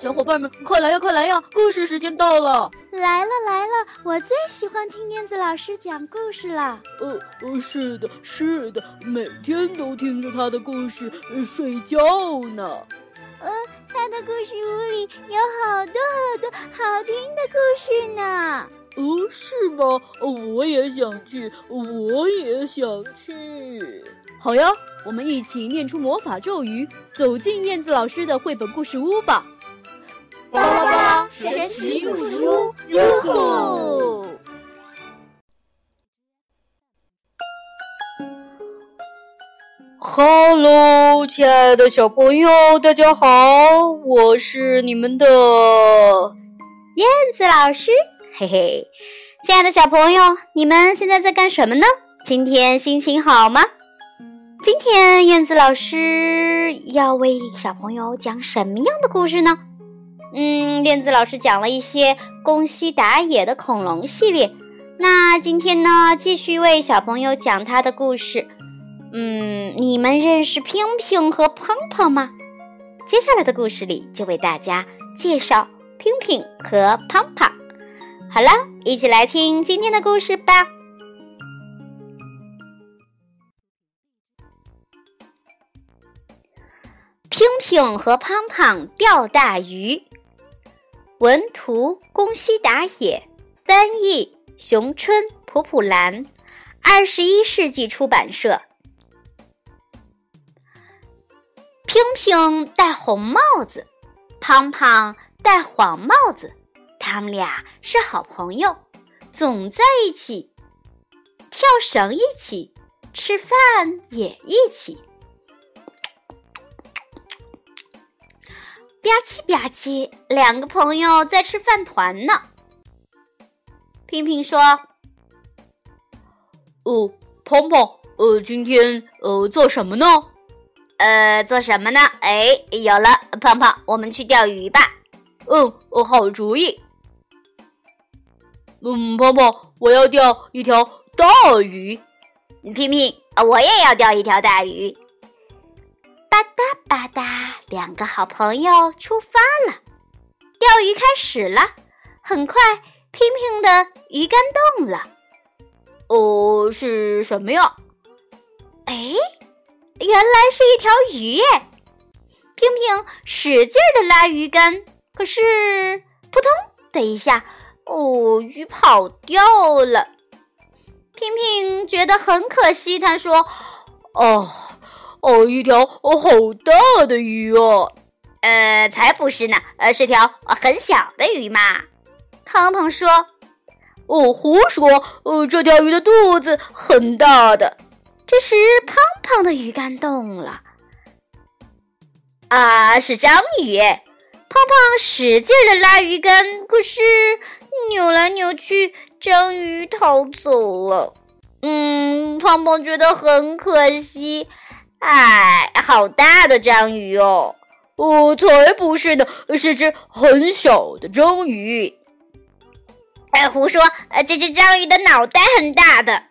小伙伴们，快来呀，快来呀！故事时间到了！来了来了，我最喜欢听燕子老师讲故事了。呃呃，是的，是的，每天都听着他的故事睡觉呢。嗯，他的故事屋里有好多好多好听的故事呢。哦，是吗？我也想去，我也想去。好呀，我们一起念出魔法咒语，走进燕子老师的绘本故事屋吧。巴拉巴神奇故事屋，哟吼！Hello，亲爱的小朋友，大家好，我是你们的燕子老师。嘿嘿，亲爱的小朋友，你们现在在干什么呢？今天心情好吗？今天燕子老师要为小朋友讲什么样的故事呢？嗯，燕子老师讲了一些宫西达也的恐龙系列，那今天呢，继续为小朋友讲他的故事。嗯，你们认识平平和胖胖吗？接下来的故事里就为大家介绍平平和胖胖。好了，一起来听今天的故事吧。平平和胖胖钓大鱼，文图宫西达也，翻译熊春普普兰，二十一世纪出版社。平平戴红帽子，胖胖戴黄帽子。他们俩是好朋友，总在一起跳绳，一起吃饭，也一起吧唧吧唧。两个朋友在吃饭团呢。平平说：“哦，胖胖，呃，今天呃做什么呢？呃，做什么呢？哎，有了，胖胖，我们去钓鱼吧。嗯，好主意。”嗯，胖胖，我要钓一条大鱼。平平，我也要钓一条大鱼。吧嗒吧嗒，两个好朋友出发了，钓鱼开始了。很快，平平的鱼竿动了。哦，是什么呀？哎，原来是一条鱼耶！平平使劲的拉鱼竿，可是扑通的一下。哦，鱼跑掉了，平平觉得很可惜。他说：“哦，哦，一条哦好大的鱼哦。”“呃，才不是呢，呃，是条很小的鱼嘛。”胖胖说：“哦，胡说，呃，这条鱼的肚子很大的。”这时，胖胖的鱼竿动了，啊，是章鱼！胖胖使劲的拉鱼竿，可是。扭来扭去，章鱼逃走了。嗯，胖胖觉得很可惜。哎，好大的章鱼哦！哦，才不是呢，是只很小的章鱼。哎，胡说！呃，这只章鱼的脑袋很大的。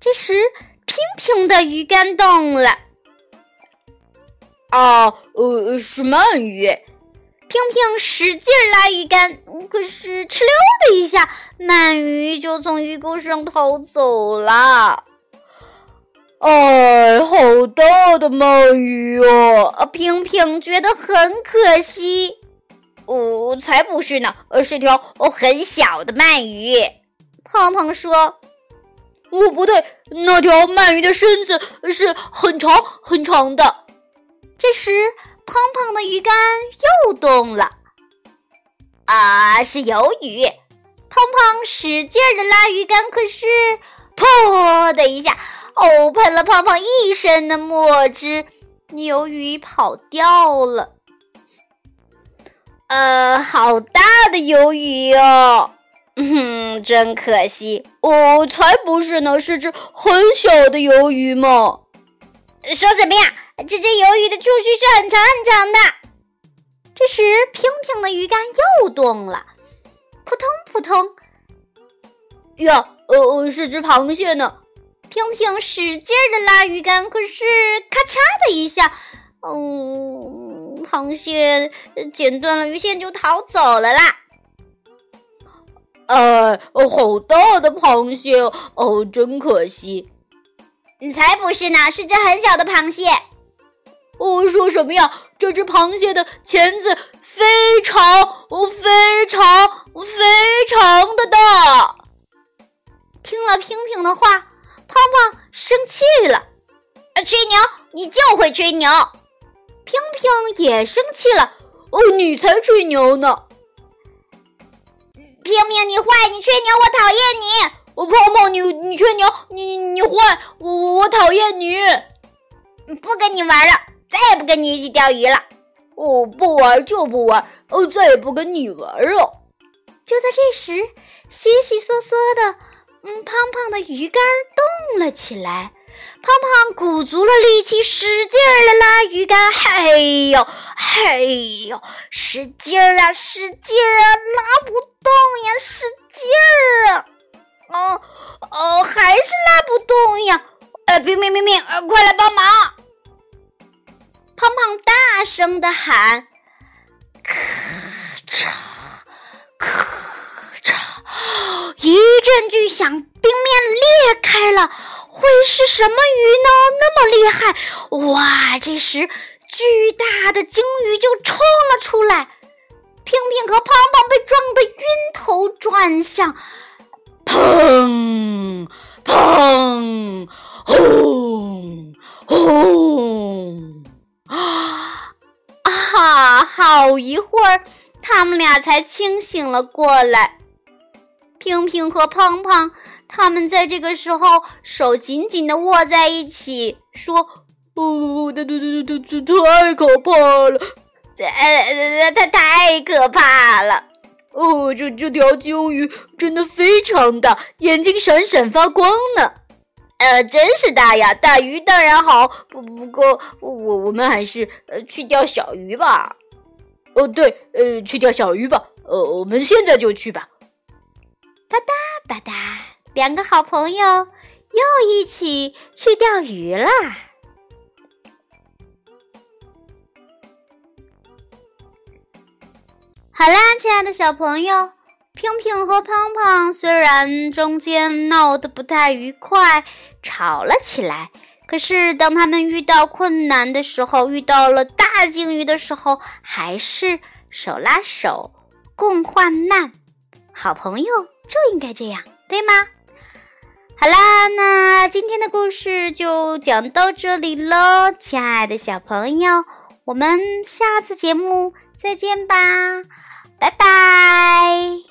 这时，平平的鱼竿动了。啊，呃，是鳗鱼。平平使劲拉鱼竿，可是哧溜的一下，鳗鱼就从鱼钩上逃走了。哎，好大的鳗鱼哦！啊平平觉得很可惜。哦，才不是呢，是条哦很小的鳗鱼。胖胖说：“哦，不对，那条鳗鱼的身子是很长很长的。”这时。胖胖的鱼竿又动了，啊，是鱿鱼！胖胖使劲的拉鱼竿，可是噗的一下，哦，喷了胖胖一身的墨汁，鱿鱼跑掉了。呃，好大的鱿鱼哦，嗯，真可惜。哦，才不是呢，是只很小的鱿鱼嘛。说什么呀？这只鱿鱼的触须是很长很长的。这时，平平的鱼竿又动了，扑通扑通。呀，呃，是只螃蟹呢。平平使劲的拉鱼竿，可是咔嚓的一下，嗯，螃蟹剪断了鱼线就逃走了啦。呃，好大的螃蟹哦，真可惜。你才不是呢，是只很小的螃蟹。我说什么呀？这只螃蟹的钳子非常、非常、非常的大。听了平平的话，胖胖生气了。吹牛，你就会吹牛。平平也生气了。哦，你才吹牛呢！平平，你坏，你吹牛，我讨厌你。我胖胖，你你吹牛，你你坏，我我讨厌你。不跟你玩了，再也不跟你一起钓鱼了。我不玩就不玩，哦，再也不跟你玩了。就在这时，稀稀嗦嗦的，嗯，胖胖的鱼竿动了起来。胖胖鼓足了力气，使劲儿的拉鱼竿，嘿呦嘿呦，使劲儿啊，使劲儿啊，拉不动呀，使劲儿啊，哦哦，还是拉不动呀！呃，冰冰冰冰，呃，快来帮忙！胖胖大声的喊：“咔嚓，咔！”一阵巨响，冰面裂开了。会是什么鱼呢？那么厉害！哇！这时，巨大的鲸鱼就冲了出来。平平和胖胖被撞得晕头转向，砰砰轰轰！啊啊！好一会儿，他们俩才清醒了过来。平平和胖胖。他们在这个时候手紧紧的握在一起，说：“哦，这这这这这太可怕了，呃，它太可怕了。哦，这这条鲸鱼真的非常大，眼睛闪闪发光呢。呃，真是大呀！大鱼当然好，不不过我我们还是呃去钓小鱼吧。哦，对，呃，去钓小鱼吧。呃，我们现在就去吧。两个好朋友又一起去钓鱼啦！好啦，亲爱的小朋友，平平和胖胖虽然中间闹得不太愉快，吵了起来，可是当他们遇到困难的时候，遇到了大鲸鱼的时候，还是手拉手共患难。好朋友就应该这样，对吗？好啦，那今天的故事就讲到这里喽，亲爱的小朋友，我们下次节目再见吧，拜拜。